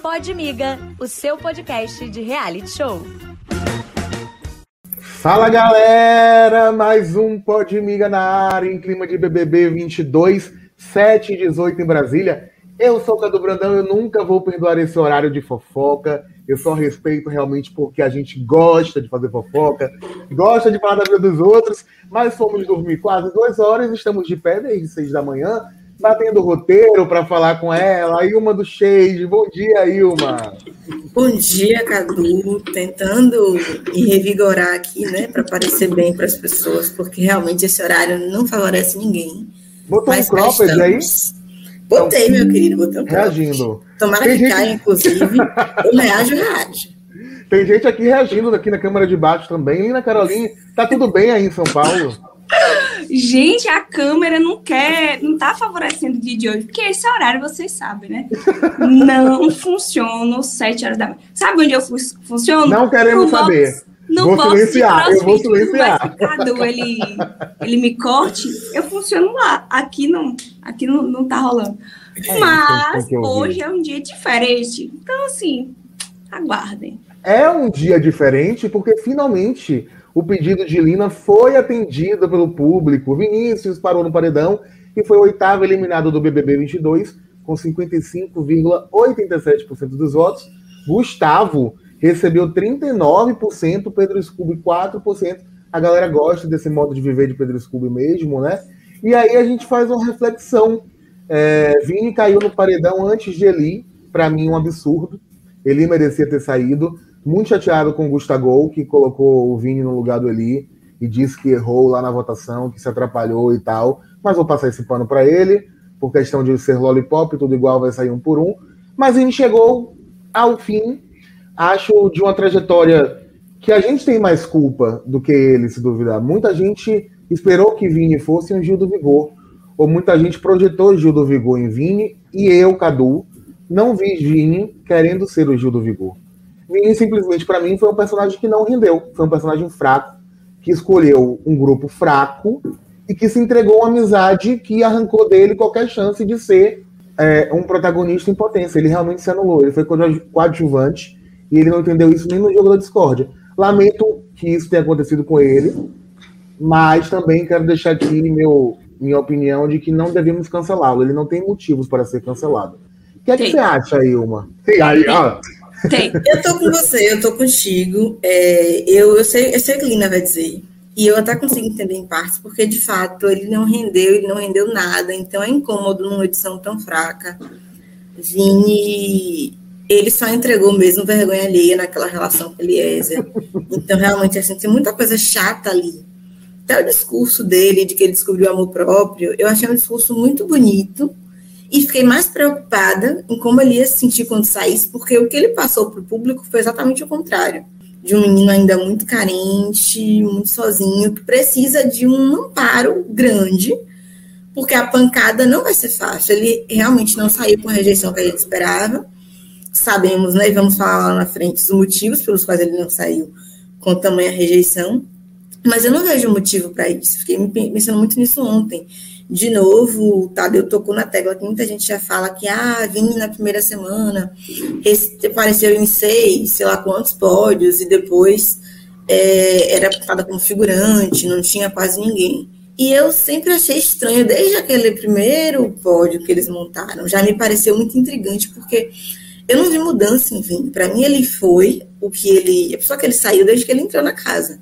Pode Miga, o seu podcast de reality show. Fala galera, mais um Pode Miga na área em clima de BBB 22, 7 e 18 em Brasília. Eu sou o Cadu Brandão, eu nunca vou perdoar esse horário de fofoca. Eu só respeito realmente porque a gente gosta de fazer fofoca, gosta de falar da vida dos outros, mas fomos dormir quase duas horas, estamos de pé desde seis da manhã, batendo roteiro para falar com ela. A Ilma do Shade, bom dia, Ilma. Bom dia, Cadu. Tentando me revigorar aqui, né, para parecer bem para as pessoas, porque realmente esse horário não favorece ninguém. Botou um cropped aí? Botei, meu querido, botei um Reagindo. Tomara Tem que gente... caia, inclusive. Eu reajo, reajo. Tem gente aqui reagindo aqui na Câmara de Baixo também. Lina Caroline, tá tudo bem aí em São Paulo? Gente, a câmera não quer, não tá favorecendo o dia de hoje, porque esse horário vocês sabem, né? Não funciona às 7 horas da manhã. Sabe onde eu funciono? Não queremos saber. No vou box silenciar, eu vou silenciar. Cadu, ele, ele me corte, eu funciono lá. Aqui não, aqui não, não tá rolando. É, Mas hoje é um dia diferente. Então, assim, aguardem. É um dia diferente porque finalmente o pedido de Lina foi atendido pelo público. Vinícius parou no paredão e foi o oitavo eliminado do BBB 22 com 55,87% dos votos. Gustavo recebeu 39%, Pedro Scooby 4%. A galera gosta desse modo de viver de Pedro Scooby mesmo, né? E aí a gente faz uma reflexão. É, Vini caiu no paredão antes de Eli, para mim um absurdo. Eli merecia ter saído. Muito chateado com o Gustavo, que colocou o Vini no lugar do Eli e disse que errou lá na votação, que se atrapalhou e tal. Mas vou passar esse pano para ele, por questão de ser lollipop, tudo igual vai sair um por um. Mas ele chegou ao fim acho de uma trajetória que a gente tem mais culpa do que ele, se duvidar. Muita gente esperou que Vini fosse um Gil do Vigor, ou muita gente projetou Gil do Vigor em Vini, e eu, Cadu, não vi Vini querendo ser o Gil do Vigor. Vini, simplesmente, para mim, foi um personagem que não rendeu, foi um personagem fraco, que escolheu um grupo fraco e que se entregou uma amizade que arrancou dele qualquer chance de ser é, um protagonista em potência. Ele realmente se anulou, ele foi coadjuvante e ele não entendeu isso nem no jogo da discórdia. Lamento que isso tenha acontecido com ele, mas também quero deixar aqui meu, minha opinião de que não devemos cancelá-lo. Ele não tem motivos para ser cancelado. O que é que você acha, Ilma? Tem. Aí, ó. Tem. Eu tô com você, eu tô contigo. É, eu, eu, sei, eu sei o que Lina vai dizer. E eu até consigo entender em partes, porque de fato ele não rendeu, ele não rendeu nada, então é incômodo numa edição tão fraca. Vini ele só entregou mesmo vergonha alheia naquela relação com Eliezer. Então, realmente, assim, tem muita coisa chata ali. Até o discurso dele, de que ele descobriu o amor próprio, eu achei um discurso muito bonito e fiquei mais preocupada em como ele ia se sentir quando saísse, porque o que ele passou para o público foi exatamente o contrário. De um menino ainda muito carente, muito sozinho, que precisa de um amparo grande, porque a pancada não vai ser fácil. Ele realmente não saiu com a rejeição que a gente esperava sabemos, né, e vamos falar lá na frente os motivos pelos quais ele não saiu com tamanha rejeição, mas eu não vejo motivo para isso. Fiquei pensando muito nisso ontem. De novo, Tadeu tocou na tecla que muita gente já fala que, ah, vim na primeira semana, apareceu em seis, sei lá quantos pódios, e depois é, era apontada como figurante, não tinha quase ninguém. E eu sempre achei estranho, desde aquele primeiro pódio que eles montaram, já me pareceu muito intrigante, porque eu não vi mudança em Vini. Para mim, ele foi o que ele. Pessoa que ele saiu desde que ele entrou na casa.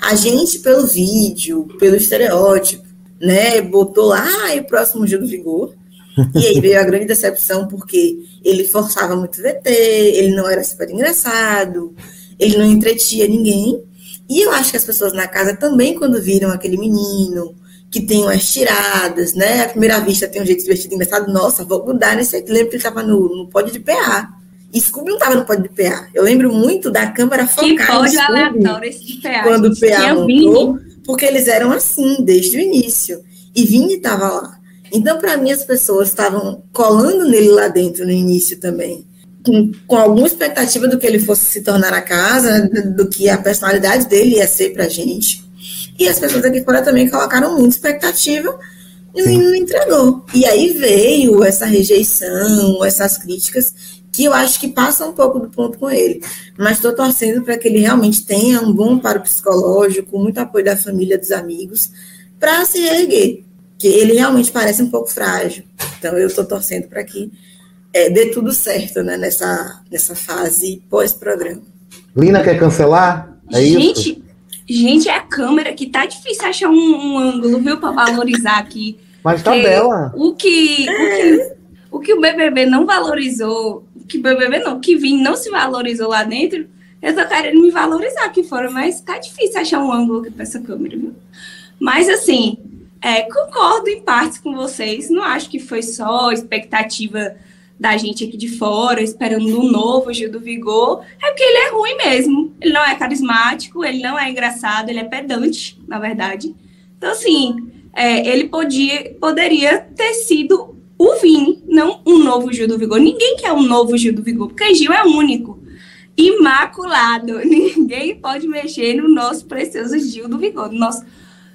A gente, pelo vídeo, pelo estereótipo, né, botou lá ah, o próximo Gil do Vigor. E aí veio a grande decepção, porque ele forçava muito VT, ele não era super engraçado, ele não entretia ninguém. E eu acho que as pessoas na casa também, quando viram aquele menino, que tem umas tiradas, né? À primeira vista tem um jeito de se vestir engraçado. Nossa, vou mudar nesse aqui. Lembro que ele estava no, no pódio de PA. E Scooby não estava no pódio de PA. Eu lembro muito da câmera focar que pódio aleatório esse de PA. Quando o PA montou, porque eles eram assim desde o início. E Vini estava lá. Então, para mim, as pessoas estavam colando nele lá dentro no início também. Com, com, alguma expectativa do que ele fosse se tornar na casa, do, que a personalidade dele ia ser pra gente. E as pessoas aqui fora também colocaram muita expectativa E o menino não entregou. E aí veio essa rejeição, essas críticas, que eu acho que passa um pouco do ponto com ele. Mas estou torcendo para que ele realmente tenha um bom paro psicológico, muito apoio da família, dos amigos, para se erguer. Que ele realmente parece um pouco frágil. Então eu estou torcendo para que é, dê tudo certo né, nessa, nessa fase pós-programa. Lina quer cancelar? É gente, isso? gente, é a câmera que tá difícil achar um, um ângulo, viu, para valorizar aqui. Mas tá bela. O que, o que, o que o BBB não valorizou, que BBB não, que Vim não se valorizou lá dentro, eu tô querendo me valorizar aqui fora, mas tá difícil achar um ângulo aqui para essa câmera, viu? Mas assim, é, concordo em partes com vocês, não acho que foi só expectativa da gente aqui de fora, esperando um novo Gil do Vigor, é porque ele é ruim mesmo. Ele não é carismático, ele não é engraçado, ele é pedante, na verdade. Então, assim, é, ele podia, poderia ter sido o Vini, não um novo Gil do Vigor. Ninguém quer um novo Gil do Vigor, porque Gil é único. Imaculado. Ninguém pode mexer no nosso precioso Gil do Vigor, no nosso,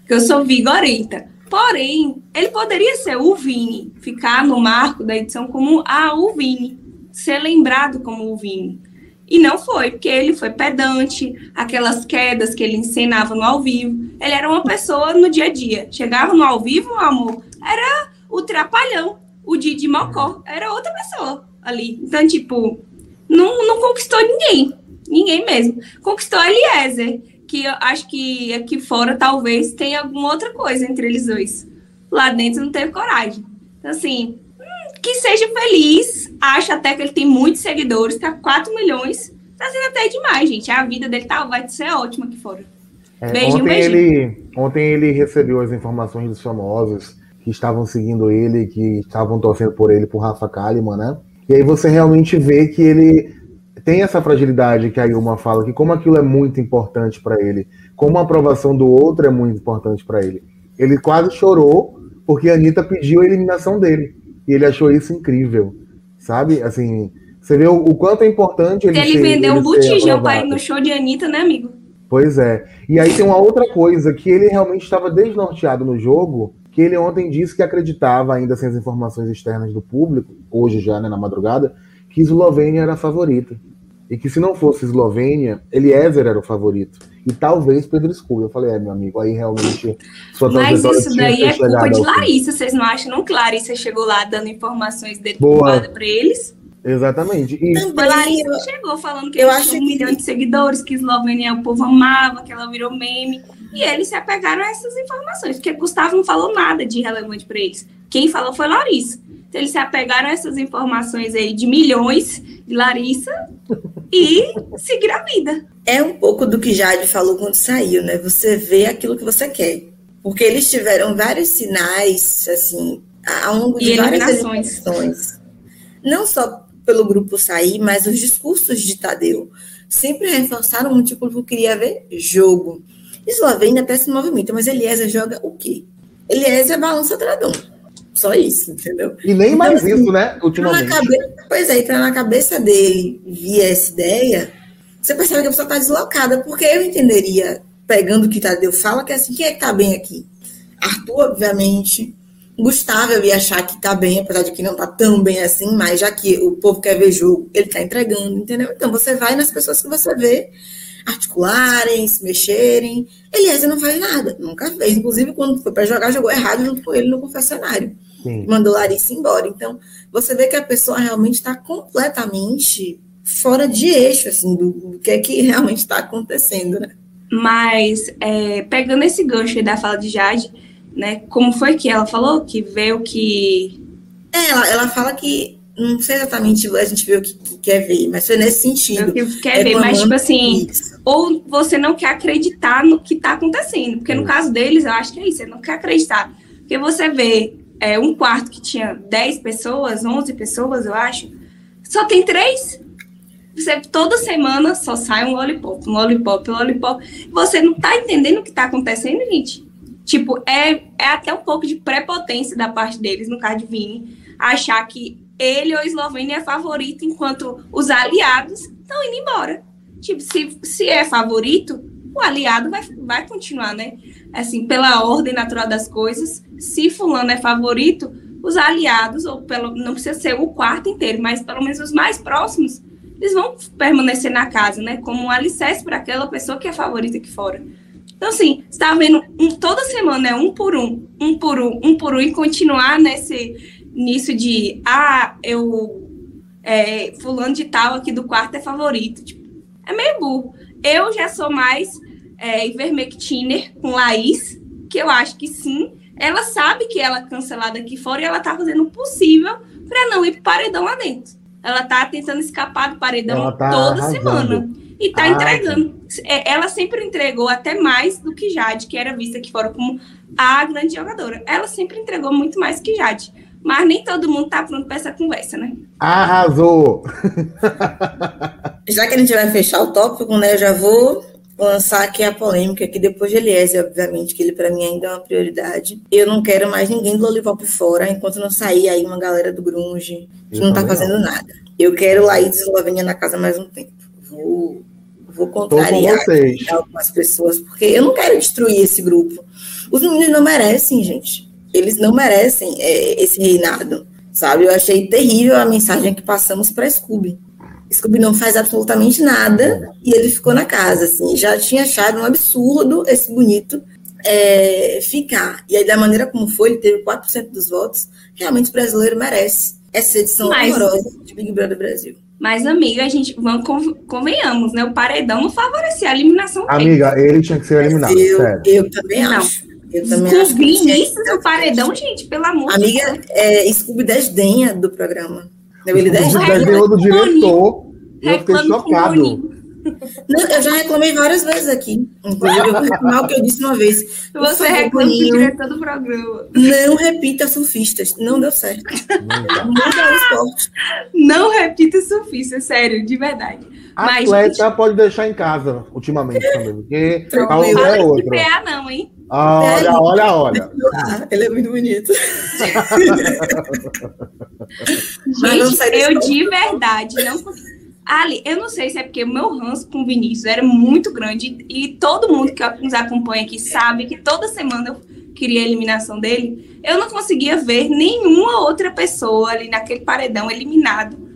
que eu sou vigorenta. Porém, ele poderia ser o Vini, ficar no marco da edição como ah, o Vini, ser lembrado como o Vini. E não foi, porque ele foi pedante, aquelas quedas que ele ensinava no ao vivo. Ele era uma pessoa no dia a dia. Chegava no ao vivo, amor, era o trapalhão, o Didi Mocó, era outra pessoa ali. Então, tipo, não, não conquistou ninguém, ninguém mesmo. Conquistou Eliezer, que eu acho que aqui fora talvez tenha alguma outra coisa entre eles dois. Lá dentro não teve coragem. Então, assim, hum, que seja feliz. Acho até que ele tem muitos seguidores, tá 4 milhões. Tá sendo até demais, gente. A vida dele tá, vai ser ótima aqui fora. É, beijinho, ontem beijinho. Ele, ontem ele recebeu as informações dos famosos que estavam seguindo ele, que estavam torcendo por ele, por Rafa Kalimann, né? E aí você realmente vê que ele tem essa fragilidade que a Ilma fala, que como aquilo é muito importante para ele, como a aprovação do outro é muito importante para ele. Ele quase chorou porque a Anitta pediu a eliminação dele. E ele achou isso incrível, sabe? Assim, você vê o, o quanto é importante ele Ele ser, vendeu ele um botijão para ir no show de Anitta, né, amigo? Pois é. E aí tem uma outra coisa, que ele realmente estava desnorteado no jogo, que ele ontem disse que acreditava, ainda sem as informações externas do público, hoje já, né, na madrugada, que Eslovênia era a favorita. E que se não fosse Eslovênia, Eliezer era o favorito. E talvez Pedro Scooby. Eu falei, é, meu amigo, aí realmente sua Mas isso daí é culpa de Larissa, vocês não acham? Não, Clarissa chegou lá dando informações deturpadas para eles. Exatamente. E... Também, Larissa chegou falando que eu acho um que... milhão de seguidores, que Eslovênia o povo amava, que ela virou meme. E eles se apegaram a essas informações, porque Gustavo não falou nada de relevante para eles. Quem falou foi Larissa. Então, eles se apegaram a essas informações aí de milhões de Larissa e seguir a vida. É um pouco do que Jade falou quando saiu, né? Você vê aquilo que você quer. Porque eles tiveram vários sinais, assim, ao longo de e várias eliminações. Não só pelo grupo sair, mas os discursos de Tadeu sempre reforçaram muito que o público queria ver jogo. Eslovênia até se movimenta, mas Eliezer joga o quê? Eliezer balança dragão. Só isso, entendeu? E nem então, mais assim, isso, né? Ultimamente. Cabeça, pois é, então na cabeça dele via essa ideia, você percebe que a pessoa está deslocada, porque eu entenderia, pegando o que Tadeu fala, que é assim, quem é que tá bem aqui? Arthur, obviamente. Gustavo, eu ia achar que tá bem, apesar de que não tá tão bem assim, mas já que o povo quer ver jogo, ele tá entregando, entendeu? Então você vai nas pessoas que você vê articularem, se mexerem. Eliezer não faz nada, nunca fez. Inclusive, quando foi para jogar, jogou errado junto com ele no confessionário. Sim. mandou Larissa embora. Então, você vê que a pessoa realmente está completamente fora de eixo, assim, do, do que é que realmente está acontecendo, né? Mas, é, pegando esse gancho da fala de Jade, né, como foi que ela falou? Que veio que... É, ela, ela fala que, não sei exatamente, a gente viu o que, que quer ver, mas foi nesse sentido. Que quer ver, mas, tipo assim, isso. ou você não quer acreditar no que está acontecendo, porque no caso deles, eu acho que é isso, você não quer acreditar. Porque você vê é, um quarto que tinha 10 pessoas, 11 pessoas, eu acho, só tem três. Você, toda semana só sai um lollipop, um lollipop, um lollipop. Você não tá entendendo o que tá acontecendo, gente? Tipo, é, é até um pouco de prepotência da parte deles, no caso de Vini, achar que ele ou Eslovênia é favorito, enquanto os aliados estão indo embora. Tipo, se, se é favorito, o aliado vai, vai continuar, né? assim, pela ordem natural das coisas, se fulano é favorito, os aliados, ou pelo, não precisa ser o quarto inteiro, mas pelo menos os mais próximos, eles vão permanecer na casa, né? Como um alicerce para aquela pessoa que é favorita aqui fora. Então, assim, você tá vendo um, toda semana, é um por um, um por um, um por um, e continuar nesse, nisso de, ah, eu, é, fulano de tal aqui do quarto é favorito. Tipo, é meio burro. Eu já sou mais é, Ivermectiner com Laís, que eu acho que sim. Ela sabe que ela é cancelada aqui fora e ela tá fazendo o possível para não ir pro paredão lá dentro. Ela tá tentando escapar do paredão tá toda arrasando. semana. E tá ah, entregando. É, ela sempre entregou até mais do que Jade, que era vista aqui fora como a grande jogadora. Ela sempre entregou muito mais que Jade. Mas nem todo mundo tá pronto para essa conversa, né? Arrasou! Já que a gente vai fechar o tópico, né? Eu já vou lançar aqui a polêmica, que depois de Eliezer, obviamente, que ele para mim ainda é uma prioridade. Eu não quero mais ninguém do Lollipop fora, enquanto não sair aí uma galera do Grunge que eu não tá fazendo não. nada. Eu quero Laís e Eslovênia na casa mais um tempo. Vou, vou contrariar algumas pessoas, porque eu não quero destruir esse grupo. Os meninos não merecem, gente. Eles não merecem é, esse reinado, sabe? Eu achei terrível a mensagem que passamos para Scooby Scooby não faz absolutamente nada e ele ficou na casa, assim. Já tinha achado um absurdo esse bonito é, ficar. E aí, da maneira como foi, ele teve 4% dos votos. Realmente o brasileiro merece essa edição Mas, horrorosa de Big Brother Brasil. Mas, amiga, a gente vamos convenhamos, né? O paredão não favorecia a eliminação dele. Amiga, ele tinha que ser eliminado. Eu, eu também não. acho. Eu também Com acho. Vinícius no paredão, gente, pelo amor de Deus. Amiga, é, Scooby desdenha do programa. Ele ganhou do diretor. Eu fiquei chocado. Não, eu já reclamei várias vezes aqui. Inclusive, eu vou reclamar o que eu disse uma vez. Você reclama do diretor do programa. Não repita surfistas. Não deu certo. Não esporte. Não repita surfistas, sério, de verdade. Atleta Mas, pode deixar em casa ultimamente também, porque a onda é outra. PA não, hein? Olha, olha, olha. Ele é muito bonito. Gente, eu de verdade não Ali, eu não sei se é porque o meu ranço com o Vinícius era muito grande e todo mundo que nos acompanha aqui sabe que toda semana eu queria a eliminação dele. Eu não conseguia ver nenhuma outra pessoa ali naquele paredão eliminado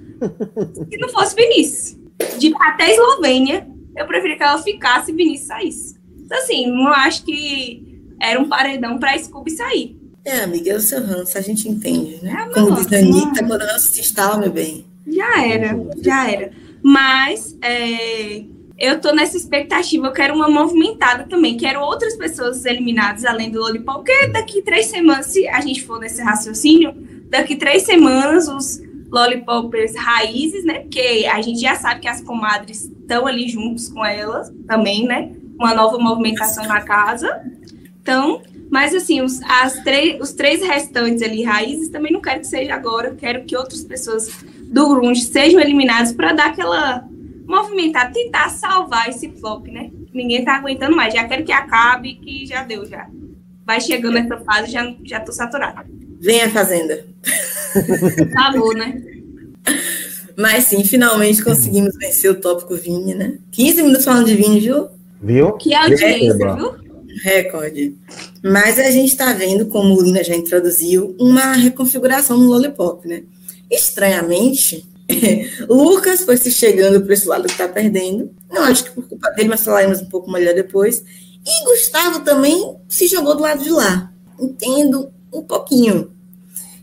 se não fosse Vinícius. De, até a Eslovênia, eu preferia que ela ficasse e Vinícius saísse. Então, assim, não acho que era um paredão para Scooby sair. É, amiga, é o seu ranço, a gente entende, né? É Como diz a Anitta, quando ranço se instala, meu bem. Já era, já era. Mas é, eu tô nessa expectativa, eu quero uma movimentada também, quero outras pessoas eliminadas além do Lollipop, porque daqui três semanas, se a gente for nesse raciocínio, daqui três semanas os Lollipopers raízes, né? Porque a gente já sabe que as comadres estão ali juntos com elas também, né? Uma nova movimentação na casa. Então, mas assim, os, os três restantes ali, raízes, também não quero que seja agora, quero que outras pessoas do grunge sejam eliminados para dar aquela movimentada, tentar salvar esse flop, né? Ninguém tá aguentando mais. Já quero que acabe, que já deu já. Vai chegando essa fase, já já tô saturada. Vem a fazenda. Acabou, né? Mas sim, finalmente conseguimos vencer o tópico Vini, né? 15 minutos falando de Vini, viu? Viu? Que audiência, viu? Recorde. Mas a gente está vendo, como o Lina já introduziu, uma reconfiguração no Lollipop, né? Estranhamente, Lucas foi se chegando para esse lado que está perdendo. Não acho que por culpa dele, mas falaremos um pouco melhor depois. E Gustavo também se jogou do lado de lá. Entendo um pouquinho.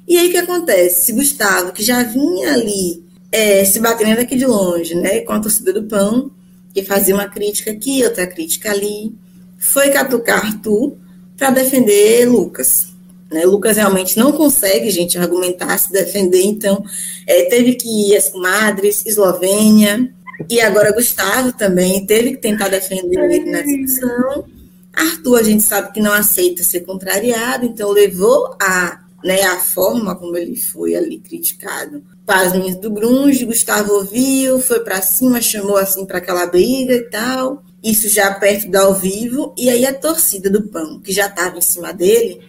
E aí o que acontece? Se Gustavo, que já vinha ali é, se batendo aqui de longe, né, com a torcida do pão, que fazia uma crítica aqui, outra crítica ali, foi catucar Arthur para defender Lucas. Né? Lucas realmente não consegue, gente, argumentar, se defender, então é, teve que ir as comadres, Eslovênia, e agora Gustavo também teve que tentar defender ele na discussão. Arthur, a gente sabe que não aceita ser contrariado, então levou a, né, a forma como ele foi ali criticado para as minhas do Grunge. Gustavo ouviu, foi para cima, chamou assim para aquela briga e tal. Isso já perto do ao vivo, e aí a torcida do Pão, que já estava em cima dele,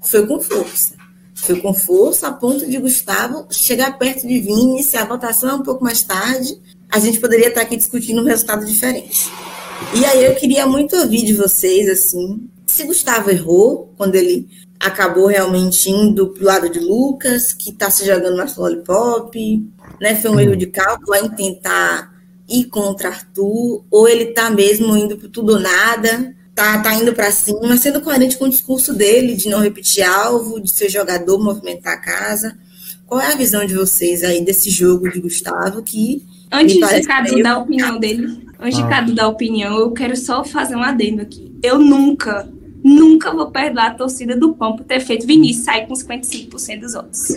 foi com força. Foi com força a ponto de Gustavo chegar perto de Vini. Se a votação é um pouco mais tarde, a gente poderia estar aqui discutindo um resultado diferente. E aí eu queria muito ouvir de vocês, assim, se Gustavo errou quando ele acabou realmente indo pro lado de Lucas, que tá se jogando mais lollipop, né? Foi um erro de cálculo em tentar ir contra Arthur, ou ele tá mesmo indo pro tudo ou nada, tá, tá indo para cima, sendo coerente com o discurso dele de não repetir alvo, de ser jogador, movimentar a casa. Qual é a visão de vocês aí desse jogo de Gustavo que Antes de Cadu dar a opinião dele, antes ah. de Cadu dar a opinião, eu quero só fazer um adendo aqui. Eu nunca Nunca vou perdoar a torcida do Pão por ter feito Vinícius sair com 55% dos votos.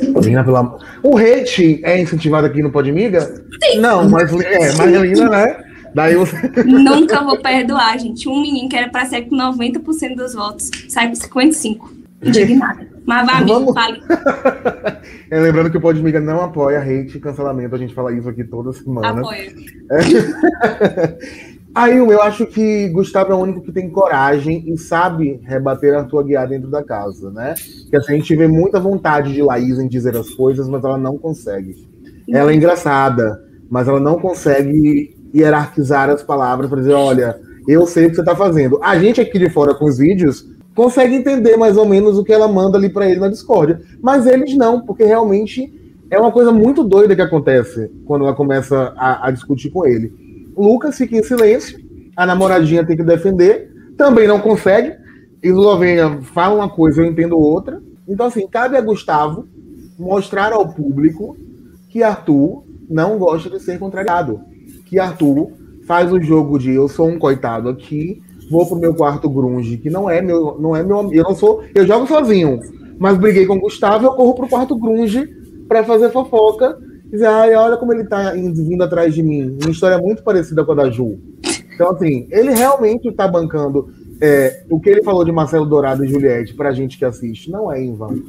O hate é incentivado aqui no Podmiga? Sim. Não, mas é, mas ainda, né? Daí você... Nunca vou perdoar, gente. Um menino que era para sair com 90% dos votos sai com 55%. Indignada. Mas vá, amigo, fale. é, lembrando que o Podmiga não apoia hate e cancelamento. A gente fala isso aqui toda semana. Apoia. É. Aí eu acho que Gustavo é o único que tem coragem e sabe rebater a tua guiar dentro da casa, né? Que assim, a gente vê muita vontade de Laís em dizer as coisas, mas ela não consegue. Ela é engraçada, mas ela não consegue hierarquizar as palavras para dizer, olha, eu sei o que você está fazendo. A gente aqui de fora com os vídeos consegue entender mais ou menos o que ela manda ali para ele na Discord, mas eles não, porque realmente é uma coisa muito doida que acontece quando ela começa a, a discutir com ele. Lucas fica em silêncio, a namoradinha tem que defender, também não consegue. Eslovênia fala uma coisa, eu entendo outra. Então, assim, cabe a Gustavo mostrar ao público que Arthur não gosta de ser contrariado. Que Arthur faz o jogo de eu sou um coitado aqui, vou pro meu quarto grunge, que não é meu, não é meu, eu não sou, eu jogo sozinho, mas briguei com o Gustavo, eu corro pro quarto grunge para fazer fofoca dizer, ai, olha como ele tá vindo atrás de mim. Uma história muito parecida com a da Ju. Então, assim, ele realmente tá bancando é, o que ele falou de Marcelo Dourado e Juliette pra gente que assiste. Não é em vão.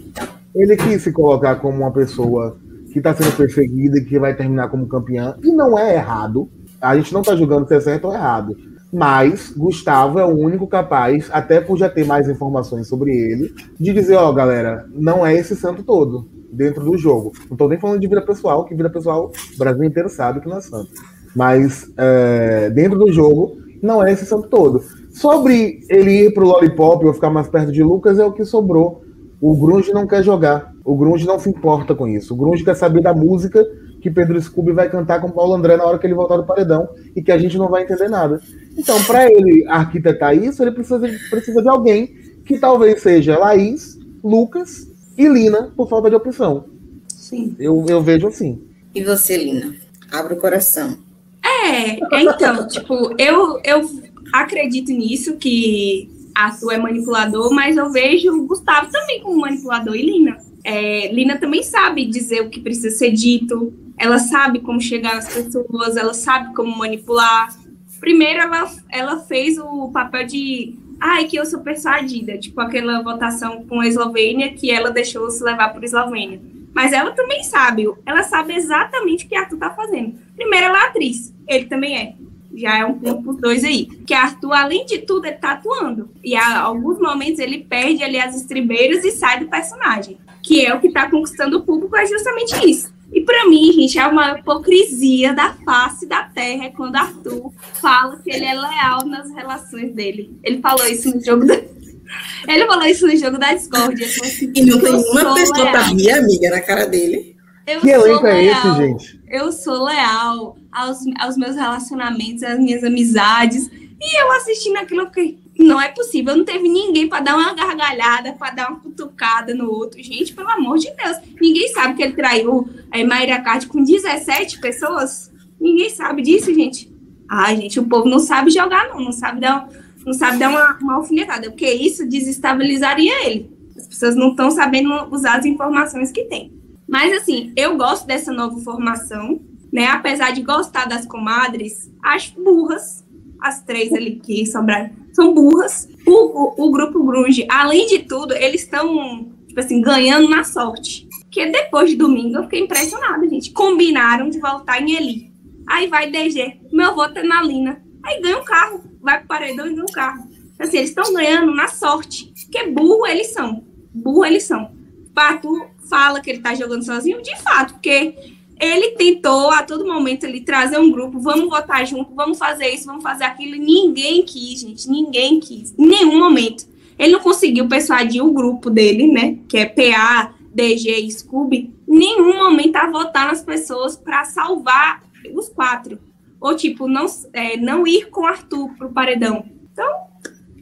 Ele quis se colocar como uma pessoa que está sendo perseguida e que vai terminar como campeã. E não é errado. A gente não está julgando se é certo ou errado. Mas Gustavo é o único capaz, até por já ter mais informações sobre ele, de dizer, ó, oh, galera, não é esse santo todo dentro do jogo. Não estou nem falando de vida pessoal, que vida pessoal o Brasil inteiro sabe que não é santo. Mas é, dentro do jogo, não é esse santo todo. Sobre ele ir pro Lollipop ou ficar mais perto de Lucas, é o que sobrou. O Grunge não quer jogar. O Grunge não se importa com isso. O Grunge quer saber da música que Pedro Scooby vai cantar com Paulo André na hora que ele voltar do paredão e que a gente não vai entender nada. Então, para ele arquitetar isso, ele precisa precisa de alguém que talvez seja Laís, Lucas e Lina por falta de opção. Sim. Eu, eu vejo assim. E você, Lina? Abra o coração. É, é então, tipo, eu, eu acredito nisso, que Arthur é manipulador, mas eu vejo o Gustavo também como manipulador e Lina. É, Lina também sabe dizer o que precisa ser dito, ela sabe como chegar às pessoas, ela sabe como manipular. Primeiro, ela, ela fez o papel de ai, que eu sou persuadida, tipo aquela votação com a Eslovênia que ela deixou se levar por Eslovênia. Mas ela também sabe, ela sabe exatamente o que Arthur tá fazendo. Primeiro, ela é atriz, ele também é. Já é um ponto por dois aí. Que Arthur, além de tudo, ele tá atuando. E a alguns momentos ele perde ali as estribeiras e sai do personagem. Que é o que tá conquistando o público, é justamente isso. E para mim, gente, é uma hipocrisia da face da terra quando Arthur fala que ele é leal nas relações dele. Ele falou isso no jogo da... Ele falou isso no jogo da Discord. Assim, e não tem uma pessoa pra rir, amiga, na cara dele. Eu que elenco é esse, gente? Eu sou leal aos, aos meus relacionamentos, às minhas amizades. E eu assistindo aquilo, eu fiquei, não é possível, não teve ninguém para dar uma gargalhada, para dar uma cutucada no outro. Gente, pelo amor de Deus, ninguém sabe que ele traiu a é, Mayra Card com 17 pessoas? Ninguém sabe disso, gente. Ai, gente, o povo não sabe jogar, não, não sabe dar, não sabe dar uma, uma alfinetada, porque isso desestabilizaria ele. As pessoas não estão sabendo usar as informações que tem. Mas, assim, eu gosto dessa nova formação, né? Apesar de gostar das comadres, acho burras as três ali que sobraram são burras. O, o, o grupo Grunge, além de tudo, eles estão, tipo assim, ganhando na sorte. Que depois de domingo eu fiquei impressionada, gente. Combinaram de voltar em Eli. Aí vai DG, meu voto é na Lina. Aí ganha um carro, vai pro paredão e ganha um carro. Assim, eles estão ganhando na sorte. Porque burro eles são. Burro eles são. Pato fala que ele tá jogando sozinho, de fato, porque ele tentou a todo momento ele trazer um grupo, vamos votar junto, vamos fazer isso, vamos fazer aquilo. Ninguém quis, gente, ninguém quis, em nenhum momento. ele não conseguiu persuadir o grupo dele, né? Que é PA, DG e Scooby, nenhum momento a votar nas pessoas para salvar os quatro. Ou, tipo, não, é, não ir com Arthur pro paredão. Então,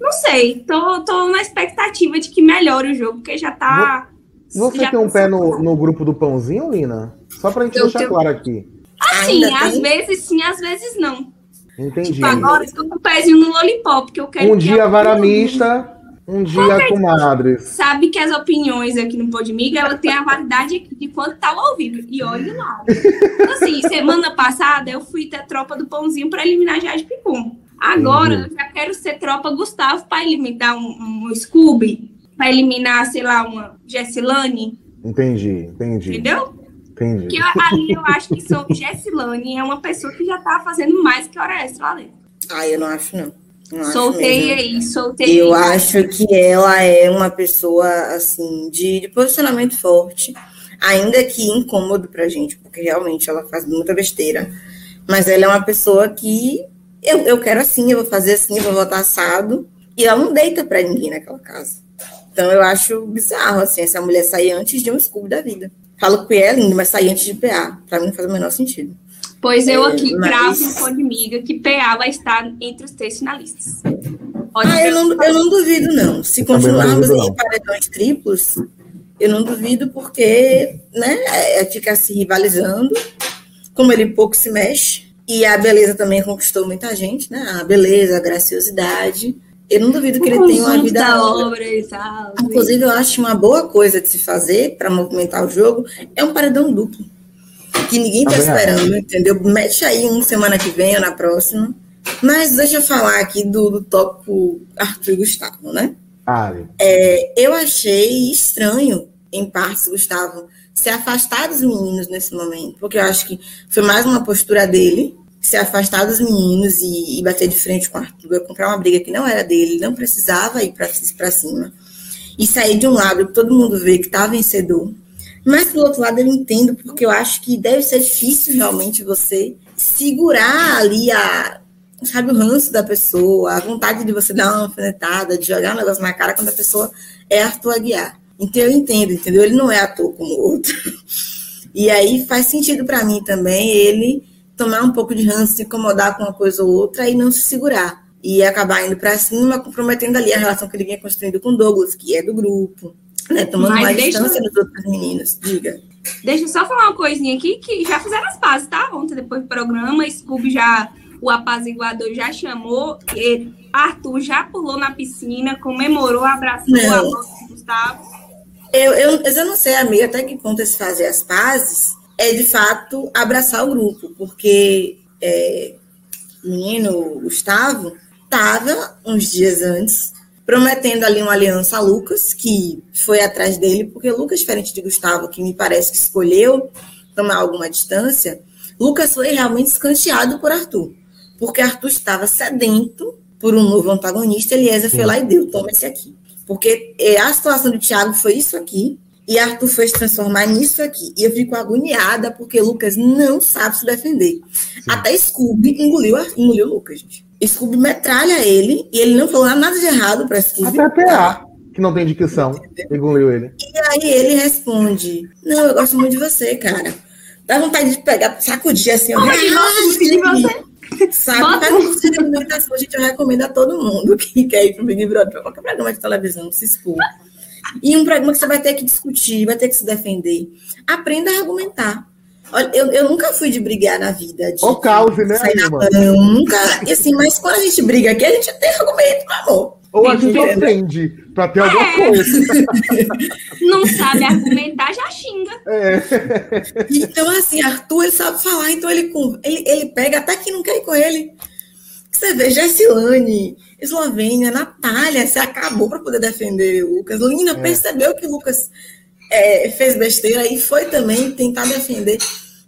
não sei. Tô, tô na expectativa de que melhore o jogo, porque já tá. Você já tem um tá pé no, no grupo do pãozinho, Lina? Só pra gente Eu deixar tenho- claro aqui. Assim, Ainda às tem? vezes sim, às vezes não. Entendi. Tipo, agora tô com o pezinho no lollipop, que eu quero Um que dia a- varamista, um dia comadres. Sabe que as opiniões aqui no Podmiga, ela tem a validade aqui de quanto tá ao vivo. E olha lá. Então, assim, semana passada eu fui ter tropa do pãozinho pra eliminar Jade Picum. Agora Uhum. eu já quero ser tropa Gustavo pra eliminar um, um Scooby, pra eliminar, sei lá, uma Jessilane, Entendi, entendi. entendeu? Entendi. Que eu- ali eu acho que sou Jessilane é uma pessoa que já tá fazendo mais que hora extra lá dentro. Ah, eu não acho, não. Não acho Soltei mesmo. aí, soltei Eu aí. acho que ela é uma pessoa, assim, de, de posicionamento forte, ainda que incômodo pra gente, porque realmente ela faz muita besteira. Mas ela é uma pessoa que eu, eu quero assim, eu vou fazer assim, eu vou votar assado. E ela não deita pra ninguém naquela casa. Então eu acho bizarro, assim, essa mulher sair antes de um Scooby da vida. Falo que é lindo, mas sair antes de PA. Pra mim não faz o menor sentido. Pois eu É, aqui mas- cravo no Podmiga que PA vai estar entre os três finalistas. Pode Ah, eu não, eu não duvido, não. Se não continuarmos em paredões triplos, eu não duvido, porque né, é ficar se rivalizando, como ele pouco se mexe, e a beleza também conquistou muita gente, né? A beleza, a graciosidade. Eu não duvido que ele tenha uma vida da obra e tal. Inclusive, eu acho uma boa coisa de se fazer para movimentar o jogo é um paredão duplo. Que ninguém tá Também acho. esperando, entendeu? Mete aí um semana que vem ou na próxima. Mas deixa eu falar aqui do, do tópico Arthur e Gustavo, né? Ari. Eu achei estranho, em partes, Gustavo, se afastar dos meninos nesse momento, porque eu acho que foi mais uma postura dele, se afastar dos meninos e, e bater de frente com Arthur, comprar uma briga que não era dele, não precisava ir para cima, e sair de um lado todo mundo vê que tá vencedor. Mas, do outro lado, eu entendo, porque eu acho que deve ser difícil realmente você segurar ali a, sabe, o ranço da pessoa, a vontade de você dar uma alfinetada, de jogar um negócio na cara quando a pessoa é Arthur Aguiar. Então eu entendo, entendeu? Ele não é ator como outro. E aí faz sentido para mim também ele tomar um pouco de ranço, se incomodar com uma coisa ou outra e não se segurar. E acabar indo para cima, comprometendo ali a relação que ele vinha construindo com o Douglas, que é do grupo, né? Tomando Mas mais deixa- distância dos outros meninos. Diga. Deixa eu só falar uma coisinha aqui, que já fizeram as pazes, tá? Ontem, depois do programa, Scooby já, o apaziguador já chamou, ele, Arthur já pulou na piscina, comemorou, abraçou Não. a mão do Gustavo. Eu, eu, eu não sei, amiga, até que ponto esse fazer as pazes é de fato abraçar o grupo, porque é, o menino Gustavo estava uns dias antes prometendo ali uma aliança a Lucas, que foi atrás dele, porque Lucas, diferente de Gustavo, que me parece que escolheu tomar alguma distância, Lucas foi realmente escanteado por Arthur, porque Arthur estava sedento por um novo antagonista, Eliezer foi lá e deu, toma esse aqui. Porque é, a situação do Thiago foi isso aqui, e Arthur foi se transformar nisso aqui. E eu fico agoniada porque Lucas não sabe se defender. Até Scooby engoliu, a- engoliu o Lucas, gente. Scooby metralha ele e ele não falou nada de errado pra Scooby. Até PA, que não tem dicção, engoliu ele. E aí ele responde: Não, eu gosto muito de você, cara. Dá vontade de pegar, sacudir assim, ó. Ai, gosto muito de você. Sabe? Bota- um curso de alimentação, gente, eu recomendo a todo mundo que quer ir pro Big Brother, pra qualquer programa de televisão, se expor. E um programa que você vai ter que discutir, vai ter que se defender. Aprenda a argumentar. Olha, eu, eu nunca fui de brigar na vida. De, O caos, né, sair na mão, nunca. E assim, mas quando a gente briga aqui, a gente tem argumento, meu amor. Ou a gente ofende pra ter alguma É. coisa. Não sabe argumentar, já xinga. É. Então, assim, Arthur, ele sabe falar, então ele, com- ele, ele pega até que não quer ir com ele. Você vê, Jessilane, Eslovênia, Natália, você acabou para poder defender o Lucas. Lina percebeu que o Lucas é, fez besteira e foi também tentar defender.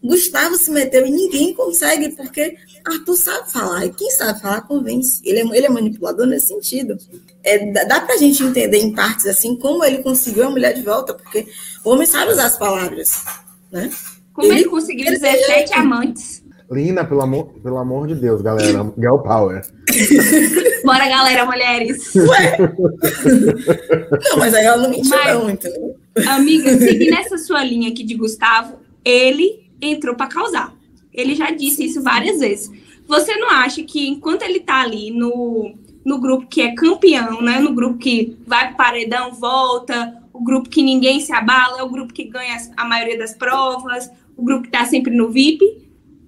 Gustavo se meteu e ninguém consegue, porque Arthur sabe falar, e quem sabe falar convence. Ele é, ele é manipulador nesse sentido. É, dá, dá pra gente entender em partes assim como ele conseguiu a mulher de volta, porque o homem sabe usar as palavras, né? Como ele, Ele- conseguiu ele- 17 amantes. Lina, pelo amor, pelo amor de Deus, galera. Girl Power. Bora, galera, mulheres. Ué. não, mas aí ela não mentiu, Mas- não, entendeu? Amiga, seguindo essa sua linha aqui de Gustavo, ele entrou pra causar. Ele já disse isso várias vezes. Você não acha que enquanto ele tá ali no, no grupo que é campeão, né? No grupo que vai pro paredão, volta, o grupo que ninguém se abala, é o grupo que ganha a maioria das provas, o grupo que tá sempre no VIP,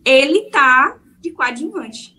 ele tá de coadjuvante.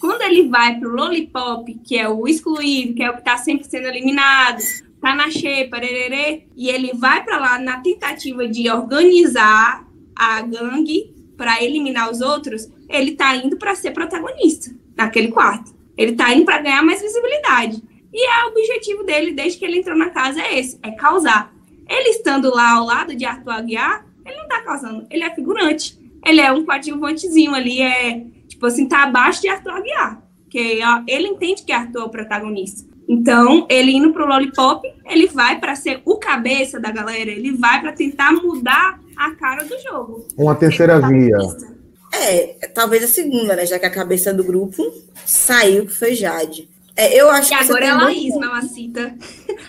Quando ele vai pro Lollipop, que é o excluído, que é o que tá sempre sendo eliminado, tá na xepa, rererê, e ele vai pra lá na tentativa de organizar a gangue para eliminar os outros, ele tá indo para ser protagonista naquele quarto. Ele tá indo para ganhar mais visibilidade. E é o objetivo dele desde que ele entrou na casa é esse, é causar. Ele estando lá ao lado de Arthur Aguiar, ele não tá causando, ele é figurante. Ele é um coadjuvantezinho ali, é tipo assim, tá abaixo de Arthur Aguiar. Porque ó, ele entende que Arthur é o protagonista. Então, ele indo pro Lollipop, ele vai para ser o cabeça da galera, ele vai para tentar mudar a cara do jogo. Uma terceira via. É, talvez a segunda, né? Já que a cabeça do grupo saiu, que foi Jade. É, eu acho E que agora é a Laís, ponto. Mamacita.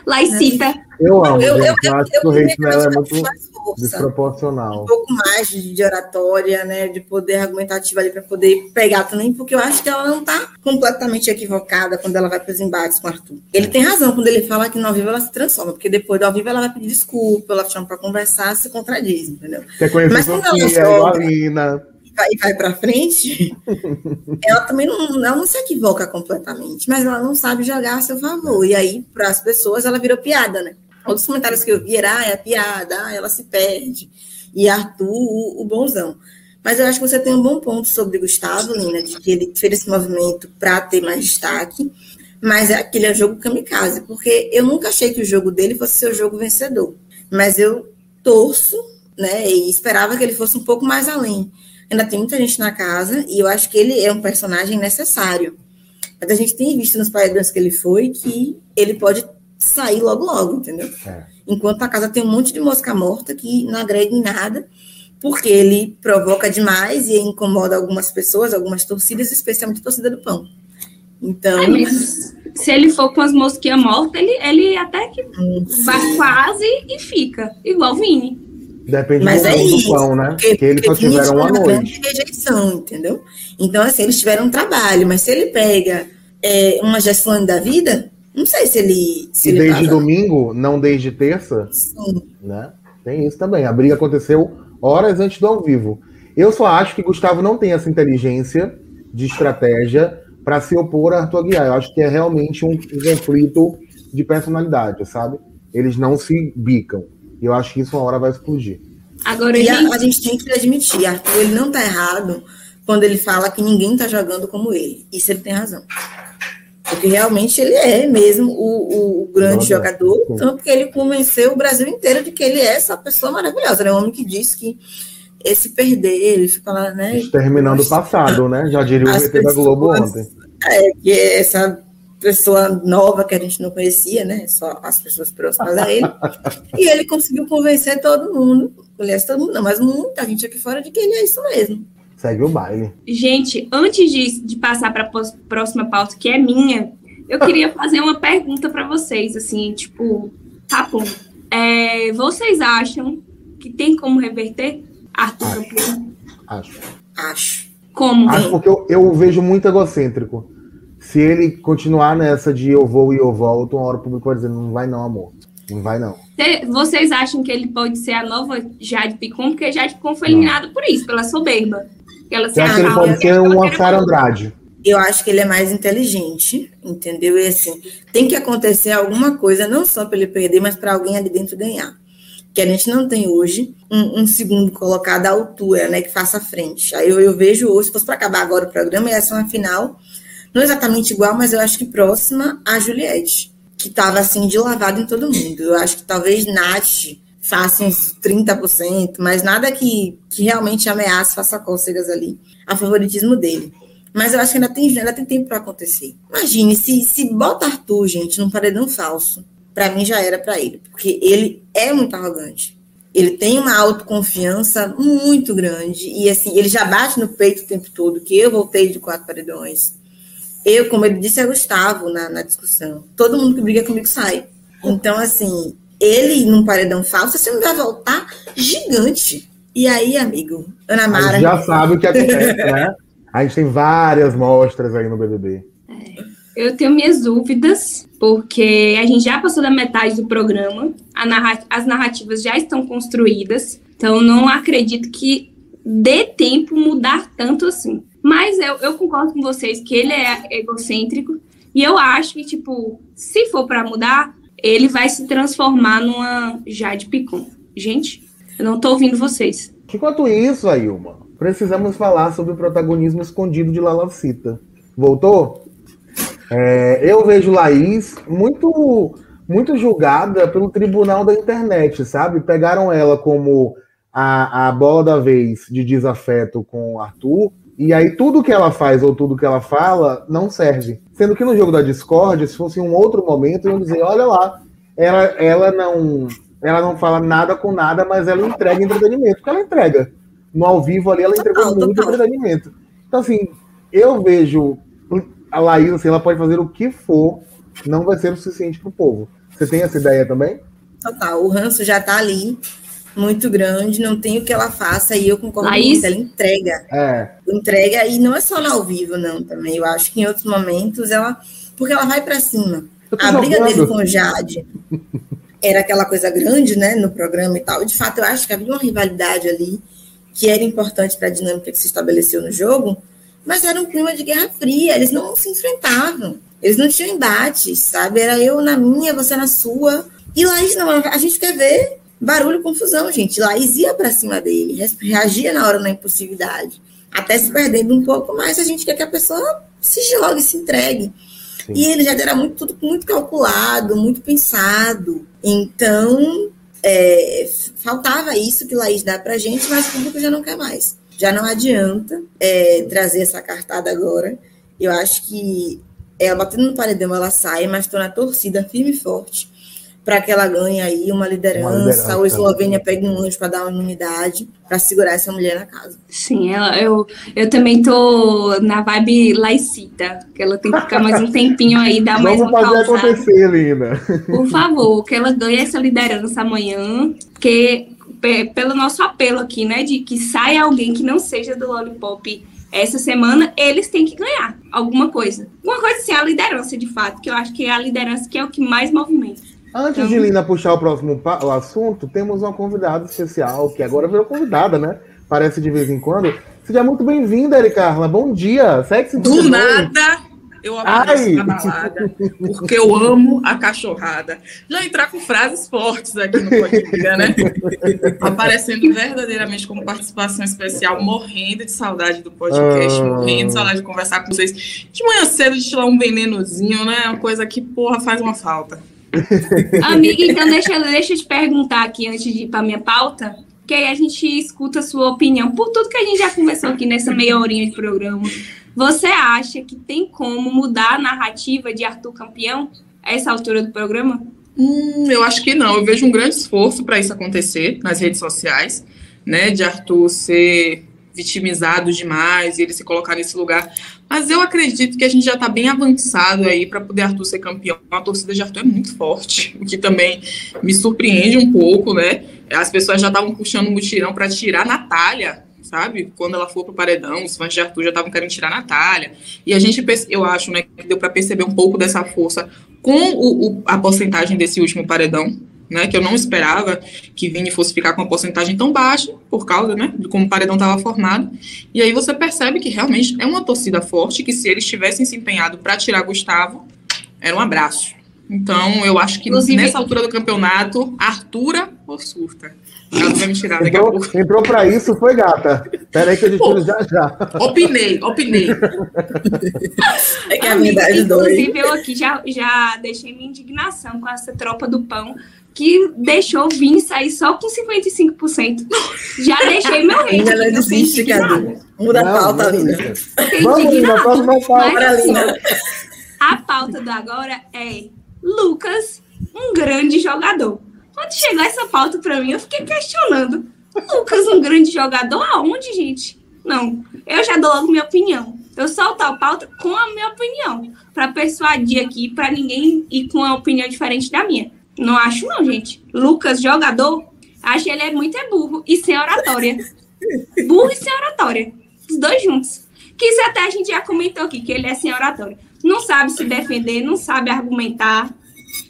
Laicita. Eu amo, Eu, eu, gente. Eu, eu, acho que o eu hate dela é acho que muito força. desproporcional. um pouco mais de, oratória, né, de poder argumentativo ali para poder pegar também, porque eu acho que ela não tá completamente equivocada quando ela vai para os embates com o Arthur. Ele tem razão quando ele fala que no ao vivo ela se transforma, porque depois do ao vivo ela vai pedir desculpa, ela chama para conversar, se contradiz, entendeu? Mas quando ela Sofia, igual a joga- Lina. E vai, e vai para frente, ela também não, ela não se equivoca completamente, mas ela não sabe jogar a seu favor. E aí, para as pessoas, ela virou piada, né? Outros comentários que eu vi era, ah, é piada, ah, ela se perde. E Arthur, o, o bonzão. Mas eu acho que você tem um bom ponto sobre Gustavo, Lina, de que ele fez esse movimento para ter mais destaque, mas aquele é o jogo kamikaze, porque eu nunca achei que o jogo dele fosse ser o jogo vencedor. Mas eu torço, né, e esperava que ele fosse um pouco mais além. Ainda tem muita gente na casa, e eu acho que ele é um personagem necessário. Mas a gente tem visto nos paredões que ele foi que ele pode sair logo logo, entendeu? É. Enquanto a casa tem um monte de mosca morta que não agrega em nada, porque ele provoca demais e incomoda algumas pessoas, algumas torcidas, especialmente a torcida do pão. Então, É, mas se ele for com as mosquinhas mortas, ele, ele até que vai quase e fica. Igual o Vini. Depende Mas do, é do isso, pão, né? porque, Porque eles só tiveram uma noite. rejeição, entendeu? Então, assim, eles tiveram um trabalho, mas se ele pega é, uma gestão da vida, não sei se ele. Se E ele desde vaza. domingo, não desde terça, Sim. né? Tem isso também. A briga aconteceu horas antes do ao vivo. Eu só acho que Gustavo não tem essa inteligência de estratégia para se opor a Arthur Aguiar. Eu acho que é realmente um, conflito de personalidade, sabe? Eles não se bicam. E eu acho que isso uma hora vai explodir. Agora, E gente, a, a gente tem que admitir, Arthur, ele não tá errado quando ele fala que ninguém tá jogando como ele. Isso ele tem razão. Porque realmente ele é mesmo o, o- o grande Jogador, jogador, sim. tanto que ele convenceu o Brasil inteiro de que ele é essa pessoa maravilhosa. Ele é um homem que diz que esse perder, ele fica lá, né? Terminando o passado, né? Já diria o VT da Globo ontem. É, que é essa pessoa nova que a gente não conhecia, né? Só as pessoas próximas a ele. e ele conseguiu convencer todo mundo, aliás, todo mundo não, mas muita gente aqui fora de que ele é isso mesmo. Segue o baile. gente, antes de, de passar para a próxima pauta, que é minha, eu queria fazer uma pergunta para vocês, assim, tipo, tá bom. É, vocês acham que tem como reverter Arthur Acho. campeão? Acho. Acho. Como? Acho porque eu, eu o vejo muito egocêntrico. Se ele continuar nessa de eu vou e eu volto, uma hora o público vai dizer, não vai não, amor. Não vai não. Cê- Vocês acham que ele pode ser a nova Jade Picon? Porque Jade Picon foi eliminada por isso, pela soberba. Ela se acha que ele era Sara boa. Andrade? Eu acho que ele é mais inteligente, entendeu? E assim, tem que acontecer alguma coisa, não só para ele perder, mas para alguém ali dentro ganhar. Que a gente não tem hoje um, um segundo colocado à altura, né? Que faça frente. Aí eu, eu vejo hoje, se fosse para acabar agora o programa, ia ser uma final, não exatamente igual, mas eu acho que próxima a Juliette, que estava assim de lavado em todo mundo. Eu acho que talvez Nath faça uns 30%, mas nada que, que realmente ameace, faça cócegas ali a favoritismo dele. Mas eu acho que ainda tem, ainda tem tempo para acontecer. Imagine, se, se bota Arthur, gente, num paredão falso, para mim já era para ele, porque ele é muito arrogante. Ele tem uma autoconfiança muito grande. E assim, ele já bate no peito o tempo todo que eu voltei de quatro paredões. Eu, como ele disse a Gustavo na, na discussão, todo mundo que briga comigo sai. Então, assim, ele num paredão falso, você não vai voltar gigante. E aí, amigo, Ana Mara. A gente já sabe o que acontece, né? A gente tem várias mostras aí no BBB. Eu tenho minhas dúvidas, porque a gente já passou da metade do programa, narrat as narrativas já estão construídas, então não acredito que dê tempo mudar tanto assim. Mas eu, eu concordo com vocês que ele é egocêntrico, e eu acho que, tipo, se for para mudar, ele vai se transformar numa Jade Picon. Gente, eu não tô ouvindo vocês. Enquanto isso, Ailma, precisamos falar sobre o protagonismo escondido de Lalacita. Voltou? É, eu vejo Laís muito, muito julgada pelo tribunal da internet, sabe? Pegaram ela como a, a bola da vez de desafeto com o Arthur, e aí tudo que ela faz ou tudo que ela fala não serve. Sendo que no jogo da Discord, se fosse um outro momento, iam dizer, olha lá, ela, ela não ela não fala nada com nada, mas ela entrega entretenimento, porque ela entrega. No ao vivo ali, ela entregou total, muito total. entretenimento. Então, assim, eu vejo a Laís, assim, ela pode fazer o que for, não vai ser o suficiente para o povo. Você tem essa ideia também? Total, o ranço já está ali, muito grande, não tem o que ela faça, e eu concordo Laís? com isso, ela entrega. É. Entrega, e não é só no ao vivo, não, também. Eu acho que em outros momentos ela. Porque ela vai para cima. A briga dele com o Jade era aquela coisa grande, né, no programa e tal. De fato, eu acho que havia uma rivalidade ali que era importante para a dinâmica que se estabeleceu no jogo, mas era um clima de guerra fria, eles não se enfrentavam, eles não tinham embates, sabe? Era eu na minha, você na sua. E Laís não, a gente quer ver barulho, confusão, gente. Laís ia para cima dele, reagia na hora na impulsividade, até se perdendo um pouco mais, a gente quer que a pessoa se jogue, se entregue. Sim. E ele já era muito, tudo muito calculado, muito pensado. Então, é, faltava isso que Laís dá pra gente, mas o público já não quer mais já não adianta é, trazer essa cartada agora. Eu acho que ela batendo no paredão, ela sai, mas estou na torcida firme e forte para que ela ganhe aí uma liderança, uma liderança. ou a Eslovênia pegue um anjo para dar uma imunidade, para segurar essa mulher na casa. Sim, ela, eu, eu também tô na vibe laicita, que ela tem que ficar mais um tempinho aí, dar mais Vamos fazer acontecer, Lina. Por favor, que ela ganhe essa liderança amanhã, porque pelo nosso apelo aqui, né, de que saia alguém que não seja do Lollipop essa semana, eles têm que ganhar alguma coisa. Uma coisa assim, a liderança, de fato, que eu acho que é a liderança que é o que mais movimenta. Antes então, de Lina puxar o próximo o assunto, temos uma convidada especial, que agora virou convidada, né? Parece de vez em quando. Seja muito bem-vinda, Ericarla. Bom dia. Sexy Do nada, eu apareço na balada, porque eu amo a cachorrada. Já entrar com frases fortes aqui no Podliga, né? Aparecendo verdadeiramente como participação especial, morrendo de saudade do podcast, ah. morrendo de saudade de conversar com vocês. De manhã cedo, de tirar um venenozinho, né? Uma coisa que, porra, faz uma falta. Amiga, então deixa, deixa eu te perguntar aqui antes de ir para minha pauta, que aí a gente escuta a sua opinião por tudo que a gente já conversou aqui nessa meia horinha de programa. Você acha que tem como mudar a narrativa de Arthur campeão a essa altura do programa? Hum, eu acho que não. Eu vejo um grande esforço para isso acontecer nas redes sociais, né? De Arthur ser vitimizado demais e ele se colocar nesse lugar. Mas eu acredito que a gente já está bem avançado aí para poder Arthur ser campeão. A torcida de Arthur é muito forte, o que também me surpreende um pouco, né? As pessoas já estavam puxando o mutirão para tirar a Natália sabe? Quando ela for pro paredão, os fãs de Arthur já estavam querendo tirar a Natália. E a gente, eu acho, né, que deu para perceber um pouco dessa força com o, o, a porcentagem desse último paredão, né, que eu não esperava que Vini fosse ficar com uma porcentagem tão baixa, por causa, né, de como o paredão estava formado. E aí você percebe que realmente é uma torcida forte, que se eles tivessem se empenhado para tirar Gustavo, era um abraço. Então, eu acho que Inclusive, nessa altura do campeonato, Artura ou surta? Ela vai me tirar daqui entrou, a pouco. Entrou pra isso, foi gata. Pera aí que a gente Pô, já já. Opinei, opinei. é que a verdade Inclusive, eu aqui já, já deixei minha indignação com essa tropa do pão que deixou vir sair só com 55%. Já deixei meu rei. Ainda não desiste, Cadu. Muda a pauta, Lina. Vamos, Lina, próxima pauta. Lina. A pauta do agora é Lucas, um grande jogador. Quando chegou essa pauta para mim, eu fiquei questionando. Lucas, um grande jogador, aonde, gente? Não, eu já dou logo minha opinião. Eu solto a pauta com a minha opinião, para persuadir aqui, para ninguém ir com uma opinião diferente da minha. Não acho, não, gente. Lucas, jogador, acho que ele é muito é burro e sem oratória. Burro e sem oratória. Os dois juntos. Que isso até a gente já comentou aqui, que ele é sem oratória. Não sabe se defender, não sabe argumentar,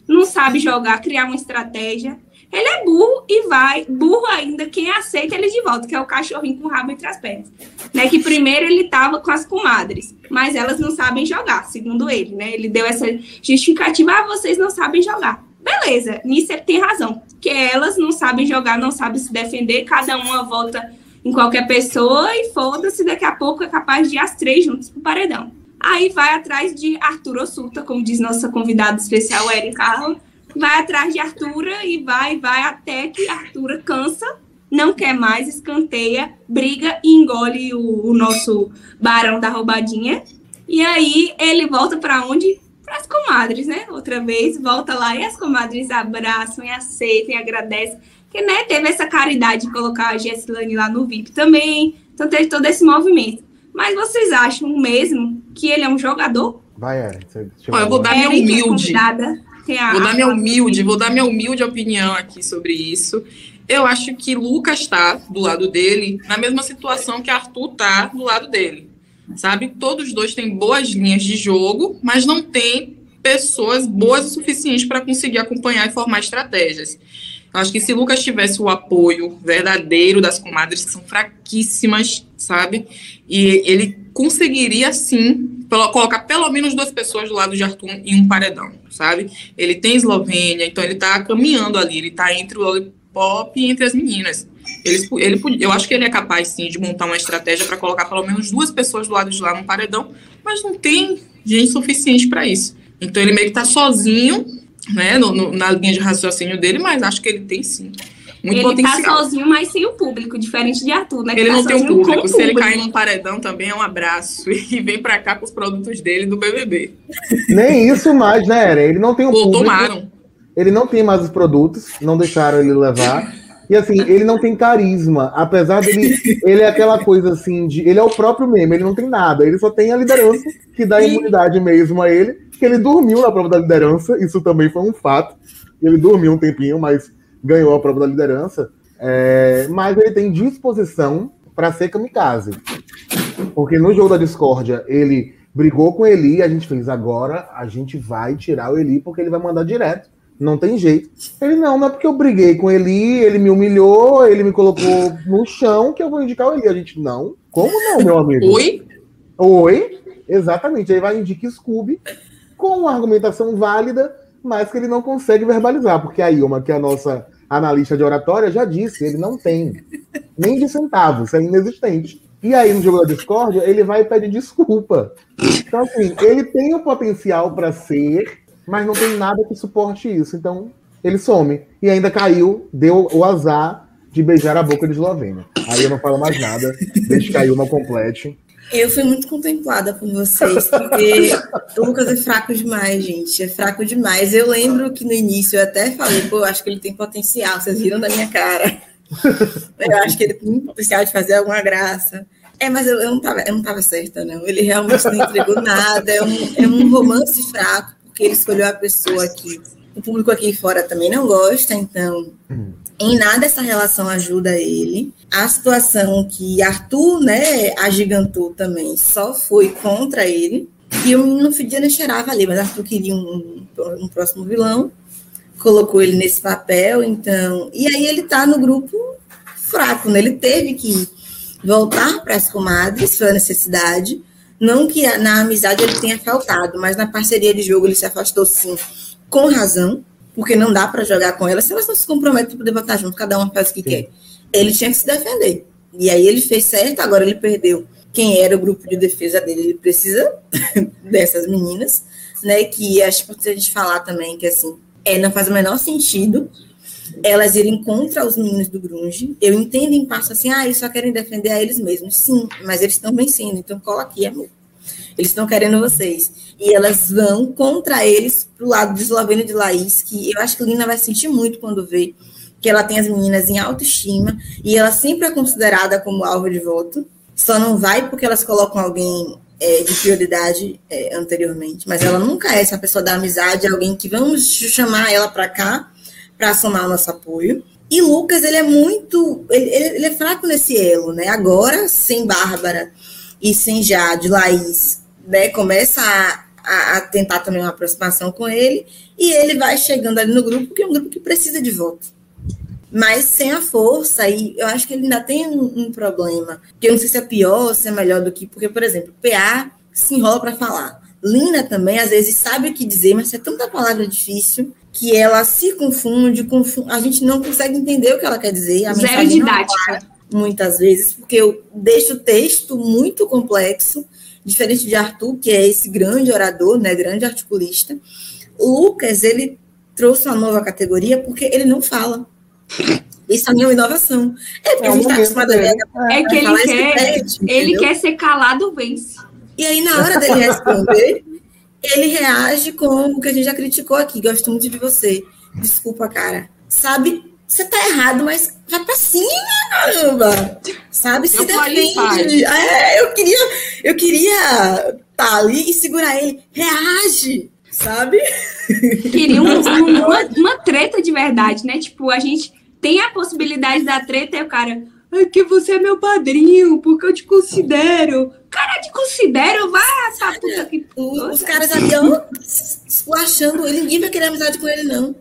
não sabe jogar, criar uma estratégia. Ele é burro e vai, burro ainda, quem aceita ele de volta, que é o cachorrinho com o rabo entre as pernas. Né? Que primeiro ele estava com as comadres, mas elas não sabem jogar, segundo ele, né? Ele deu essa justificativa, ah, vocês não sabem jogar. Beleza, nisso ele tem razão, que elas não sabem jogar, não sabem se defender, cada uma volta em qualquer pessoa e foda-se, daqui a pouco é capaz de ir as três juntas pro paredão. Aí vai atrás de Arthur Ossuta, como diz nossa convidada especial, Erin Carla, vai atrás de Artura e vai, vai até que Artura cansa, não quer mais, escanteia, briga e engole o, o nosso barão da roubadinha. E aí ele volta para onde? Para as comadres, né? Outra vez, volta lá e as comadres abraçam e aceitam e agradecem. Que né, teve essa caridade de colocar a Gessilane lá no VIP também. Então teve todo esse movimento. Mas vocês acham mesmo que ele é um jogador? Vai, Eren. Eu vou dar minha humilde. Vou dar minha humilde, vou dar minha humilde opinião aqui sobre isso. Eu acho que Lucas está do lado dele na mesma situação que Arthur está do lado dele. Sabe? Todos os dois têm boas linhas de jogo, mas não tem pessoas boas o suficiente para conseguir acompanhar e formar estratégias. Eu acho que se Lucas tivesse o apoio verdadeiro das comadres, que são fraquíssimas, sabe? E ele conseguiria, sim, colocar pelo menos duas pessoas do lado de Arthur em um paredão, sabe? Ele tem Eslovênia, então ele tá caminhando ali, ele tá entre o Lollipop e entre as meninas. Ele, ele, eu acho que ele é capaz, sim, de montar uma estratégia para colocar pelo menos duas pessoas do lado de lá no paredão, mas não tem gente suficiente para isso. Então ele meio que tá sozinho, né, no, no, na linha de raciocínio dele, mas acho que ele tem sim muito ele tá potencial. tá sozinho, mas sem o público, diferente de Arthur, né? Ele tá não tem um público. Se ele cair num paredão também é um abraço. E vem pra cá com os produtos dele do BBB. Nem isso mais, né, Eren? Ele não tem um Pô, público. tomaram. Ele não tem mais os produtos, não deixaram ele levar. E assim, ele não tem carisma. Apesar dele. Ele é aquela coisa assim de. Ele é o próprio meme, ele não tem nada. Ele só tem a liderança que dá imunidade mesmo a ele. Que ele dormiu na prova da liderança, isso também foi um fato. Ele dormiu um tempinho, mas ganhou a prova da liderança, é, mas ele tem disposição para ser kamikaze. Porque no jogo da discórdia, ele brigou com o Eli, a gente fez, agora a gente vai tirar o Eli porque ele vai mandar direto. Não tem jeito. Ele, não, não é porque eu briguei com Eli, ele me humilhou, ele me colocou no chão que eu vou indicar o Eli. A gente, não. Como não, meu amigo? Oi? Oi? Exatamente. Aí vai indicar Scooby com uma argumentação válida mas que ele não consegue verbalizar, porque a Ilma, que é a nossa analista de oratória, já disse, ele não tem nem de centavos, é inexistente. E aí, no jogo da discórdia, ele vai pede desculpa. Então, assim, ele tem o potencial para ser, mas não tem nada que suporte isso. Então, ele some. E ainda caiu, deu o azar de beijar a boca de Eslovênia. Aí eu não falo mais nada, deixa cair uma complete. Eu fui muito contemplada por vocês, porque o Lucas é fraco demais, gente. É fraco demais. Eu lembro que no início eu até falei, pô, acho que ele tem potencial, vocês viram da minha cara. Eu acho que ele tem potencial de fazer alguma graça. É, mas eu, eu, não, tava, eu não tava certa, não. Ele realmente não entregou nada. É um, é um romance fraco, porque ele escolheu a pessoa que o público aqui fora também não gosta, então hum. Em nada essa relação ajuda ele. A situação que Arthur, né, agigantou também, só foi contra ele. E o menino fedia nem cheirava ali, mas Arthur queria um, um próximo vilão, colocou ele nesse papel, então. E aí ele tá no grupo fraco, né? Ele teve que voltar para as comadres, foi a necessidade. Não que na amizade ele tenha faltado, mas na parceria de jogo ele se afastou sim, com razão porque não dá para jogar com ela se elas não se comprometem para poder botar junto, cada uma faz o que Sim. quer. Ele tinha que se defender. E aí ele fez certo, agora ele perdeu quem era o grupo de defesa dele. Ele precisa dessas meninas, né? Que acho que a gente falar também que assim, é, não faz o menor sentido elas irem contra os meninos do Grunge. Eu entendo em passo assim, ah, eles só querem defender a eles mesmos. Sim, mas eles estão vencendo, então cola aqui, amor. Eles estão querendo vocês. E elas vão contra eles pro lado de Eslovênia e de Laís, que eu acho que Lina vai sentir muito quando vê que ela tem as meninas em autoestima e ela sempre é considerada como alvo de voto. Só não vai porque elas colocam alguém é, de prioridade é, anteriormente, mas ela nunca é essa pessoa da amizade, alguém que vamos chamar ela para cá para somar o nosso apoio. E Lucas, ele é muito. Ele, ele, é fraco nesse elo, né? Agora, sem Bárbara e sem Jade, Laís, né? Começa a, a, a, tentar também uma aproximação com ele, e ele vai chegando ali no grupo, que é um grupo que precisa de voto. Mas sem a força, e eu acho que ele ainda tem um, um problema. Que eu não sei se é pior ou se é melhor do que. Porque, por exemplo, PA se enrola para falar. Lina também, às vezes, sabe o que dizer, mas é tanta palavra difícil que ela se confunde, confunde, a gente não consegue entender o que ela quer dizer. A Zero didática. muitas vezes, porque eu deixo o texto muito complexo, diferente de Arthur, que é esse grande orador, né, grande articulista. Lucas, ele trouxe uma nova categoria porque ele não fala. Isso é uma inovação. É porque é a gente está acostumado a ver. É que ele quer, pede, ele quer ser calado, vence. E aí, na hora dele responder, ele reage com o que a gente já criticou aqui. Gosto muito de você. Desculpa, cara. Sabe? Você tá errado, mas vai pra cima, caramba! Sabe? Se defende. É, eu queria, eu queria tá ali e segurar ele. Reage! Sabe? Queria um, uma, uma treta de verdade, né? Tipo, a gente tem a possibilidade da treta e o cara, que você é meu padrinho, porque eu te considero. Cara, te considero, vai essa puta que. Os caras ali, ó, esculachando ele, ninguém vai querer amizade com ele, não.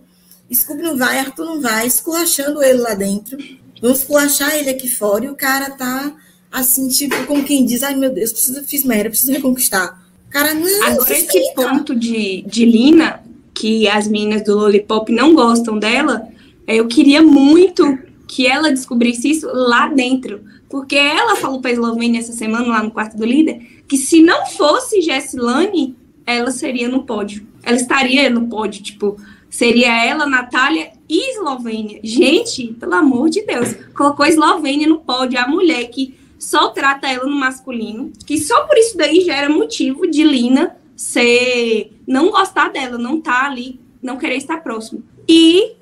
Scooby não vai, Arthur não vai, esculachando ele lá dentro. Vamos esculachar ele aqui fora e o cara tá assim, tipo, como quem diz, ai meu Deus, preciso, fiz merda, preciso reconquistar. Cara, não. Agora, esse ponto de, de Lina, que as meninas do Lollipop não gostam dela, eu queria muito que ela descobrisse isso lá dentro. Porque ela falou para a Eslovênia essa semana, lá no quarto do líder, que se não fosse Jessilane, ela seria no pódio. Ela estaria no pódio, tipo, seria ela, Natália e Eslovênia. Gente, pelo amor de Deus, colocou a Eslovênia no pódio, a mulher que só trata ela no masculino, que só por isso daí já era motivo de Lina ser não gostar dela, não tá ali, não querer estar próximo. E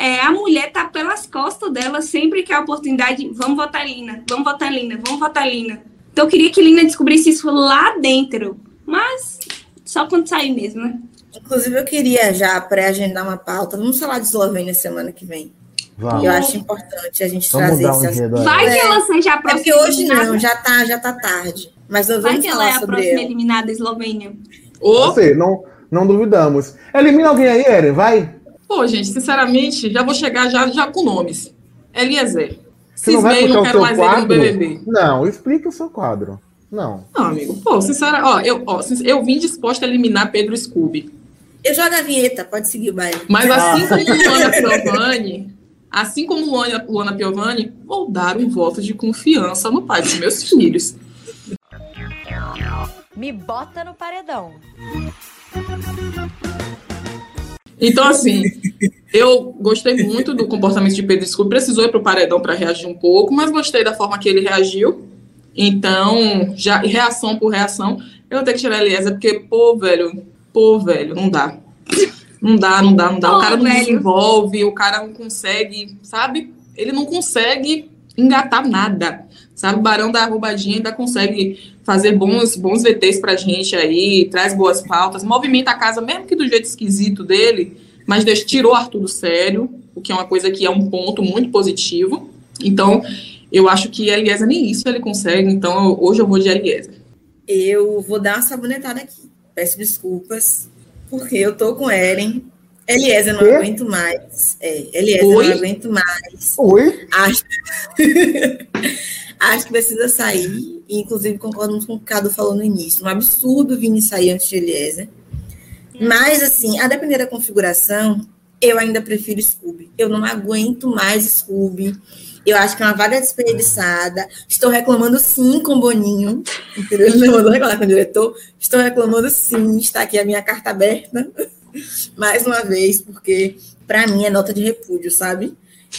é, a mulher tá pelas costas dela sempre que a oportunidade, vamos votar Lina, vamos votar Lina, vamos votar Lina. Então eu queria que Lina descobrisse isso lá dentro, mas só quando sair mesmo, né? Inclusive eu queria já pré-agendar uma pauta, vamos falar de Eslovênia semana que vem. Vamos. Eu acho importante a gente vamos trazer esse um Vai que ela seja a próxima. É porque hoje eliminada. não, já tá, já tá tarde. Mas nós vamos Vai que ela é a próxima ela. eliminada Eslovênia. Você, não, não duvidamos. Elimina alguém aí, Eren, vai. Pô, gente, sinceramente, já vou chegar já, já com nomes. Eliezer. Você não vai não quero mais quadro? ele no BBB. Não, explica o seu quadro. Não. Não, amigo. Pô, sinceramente, ó, eu, ó, eu vim disposta a eliminar Pedro Scooby. Eu jogo a vinheta, pode seguir o baile. Mas assim ah. como Luana Piovani, assim como Luana, Luana Piovani, vou dar um voto de confiança no pai dos meus filhos. Me bota no paredão. Então, assim, eu gostei muito do comportamento de Pedro Scooby. Precisou ir para o paredão para reagir um pouco, mas gostei da forma que ele reagiu. Então, já reação por reação, eu vou ter que tirar a Eliezer, porque, pô, velho, pô, velho, não dá. Não dá, não dá, não dá. Pô, o cara não velho. desenvolve, o cara não consegue, sabe? Ele não consegue engatar nada. Sabe, o Barão da Arrobadinha ainda consegue fazer bons, bons VTs pra gente aí, traz boas pautas, movimenta a casa, mesmo que do jeito esquisito dele, mas Deus tirou Arthur do sério, o que é uma coisa que é um ponto muito positivo. Então, eu acho que Eliezer nem isso ele consegue, então hoje eu vou de Eliezer. Eu vou dar uma sabonetada aqui. Peço desculpas, porque eu tô com Eren. Eliezer, não aguento mais. É, Eliezer, Oi? não aguento mais. Oi? Acho... Acho que precisa sair, e inclusive concordo com o que o Cado falou no início. Um absurdo Vini sair antes de Eliezer. Mas, assim, a depender da configuração, eu ainda prefiro Scooby. Eu não aguento mais Scooby. Eu acho que é uma vaga desperdiçada. Estou reclamando sim com o Boninho. Entendeu? Ele me mandou reclamar com o diretor. Estou reclamando sim. Está aqui a minha carta aberta. Mais uma vez, porque para mim é nota de repúdio, sabe?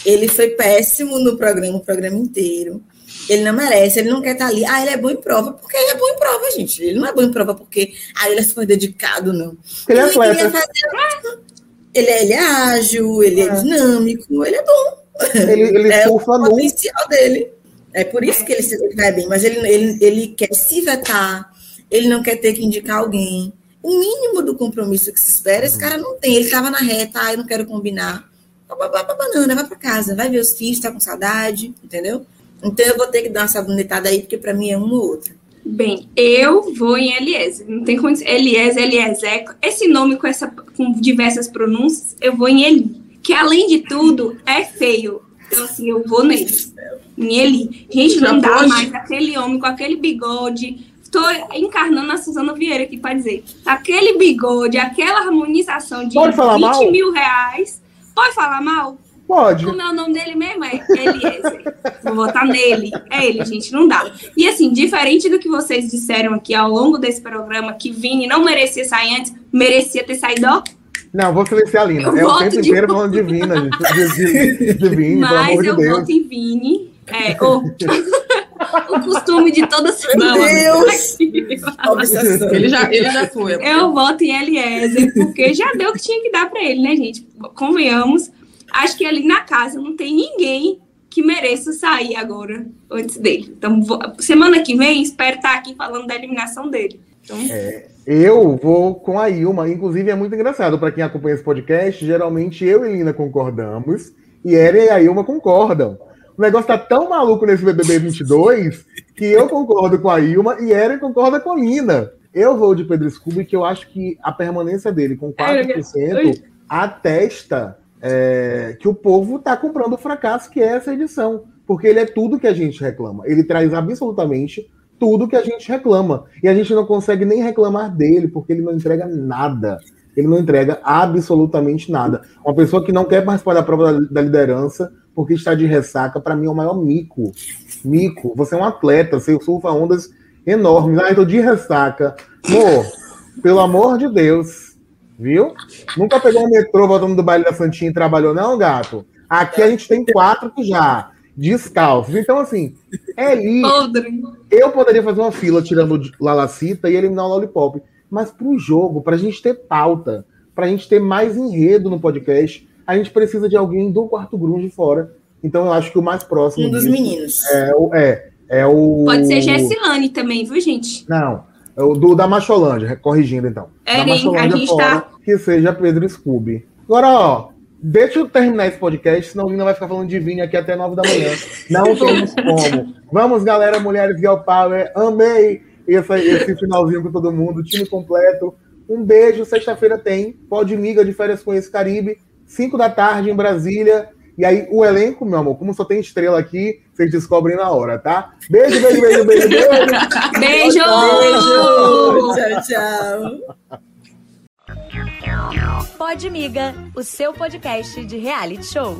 Ele foi péssimo no programa, o programa inteiro. Ele não merece, ele não quer estar ali. Ah, ele é bom em prova, porque ele é bom em prova, gente. Ele não é bom em prova porque ah, ele é super dedicado, não. Ele é Ele, fazer- ele, é, ele é ágil, ele é, É. dinâmico, ele é bom. Ele, ele é o potencial dele. É por isso que ele se vai bem, mas ele, ele, ele quer se vetar, ele não quer ter que indicar alguém. O mínimo do compromisso que se espera, esse cara não tem. Ele estava na reta, ah, eu não quero combinar. Vai vai pra banana, vai pra casa, vai ver os filhos, tá com saudade, entendeu? Então eu vou ter que dar uma sabonetada aí, porque pra mim é uma ou outra. Bem, eu vou em Eliezer. Não tem condição. Eliezer, Eliezer. Esse nome com, essa, com diversas pronúncias, eu vou em Eli. Que além de tudo, é feio. Então, assim, eu vou nele. Em Eli. Gente, não dá mais aquele homem com aquele bigode. Estou encarnando a Suzana Vieira aqui para dizer. Aquele bigode, aquela harmonização de Pode falar 20 mal? mil reais. Pode falar mal? Pode. Como é o nome dele mesmo? É Eliezer. Vou votar nele. É ele, gente, não dá. E assim, diferente do que vocês disseram aqui ao longo desse programa, que Vini não merecia sair antes, merecia ter saído, ó. Não, vou silenciar a Lina. Eu É o tempo de inteiro novo. falando de Vina, gente. De, de, de Vini, pelo Mas amor de eu Deus. voto em Vini. É, ô, o costume de toda semana. Deus! Obsessão. Ele já, ele já foi. Eu voto em Eliezer, porque já deu o que tinha que dar pra ele, né, gente? Convenhamos. Acho que ali na casa não tem ninguém que mereça sair agora antes dele. Então, vou- semana que vem, espero estar aqui falando da eliminação dele. Então, Eu vou com a Ilma. Inclusive, é muito engraçado para quem acompanha esse podcast. Geralmente eu e Lina concordamos e Eren e a Ilma concordam. O negócio tá tão maluco nesse BBB 22 que eu concordo com a Ilma e Eren concorda com a Lina. Eu vou de Pedro Scooby, que eu acho que a permanência dele com 4% atesta é, que o povo tá comprando o fracasso que é essa edição. Porque ele é tudo que a gente reclama. Ele traz absolutamente tudo que a gente reclama. E a gente não consegue nem reclamar dele, porque ele não entrega nada. Ele não entrega absolutamente nada. Uma pessoa que não quer participar da prova da, da liderança porque está de ressaca, para mim é o maior mico. Mico, você é um atleta, você surfa ondas enormes. Ah, eu tô de ressaca. Amor, pelo amor de Deus, viu? Nunca pegou um metrô voltando do baile da Santinha e trabalhou, não, gato? Aqui a gente tem quatro que já, descalços. Então, assim, é podre. Eu poderia fazer uma fila tirando o Lalacita e eliminar o Lollipop. Mas pro jogo, pra gente ter pauta, pra gente ter mais enredo no podcast, a gente precisa de alguém do quarto grunge fora. Então eu acho que o mais próximo Um dos meninos. é o. É, é o... Pode ser Gessilane também, viu, gente? Não, é o do, da Macholândia, corrigindo então. É, da? Macholândia A gente fora, tá- que seja Pedro Scooby. Agora, ó, deixa eu terminar esse podcast, senão o Lina vai ficar falando de Vini aqui até nove da manhã. Não temos como. Vamos, galera, mulheres Girl Power, amei esse, esse finalzinho com todo mundo, time completo. Um beijo, sexta-feira tem, pode miga de férias com esse Caribe, 5 da tarde em Brasília. E aí, o elenco, meu amor, como só tem estrela aqui, vocês descobrem na hora, tá? Beijo, beijo, beijo, beijo, beijo. Beijo! Tchau, tchau. Pode Miga, o seu podcast de reality show.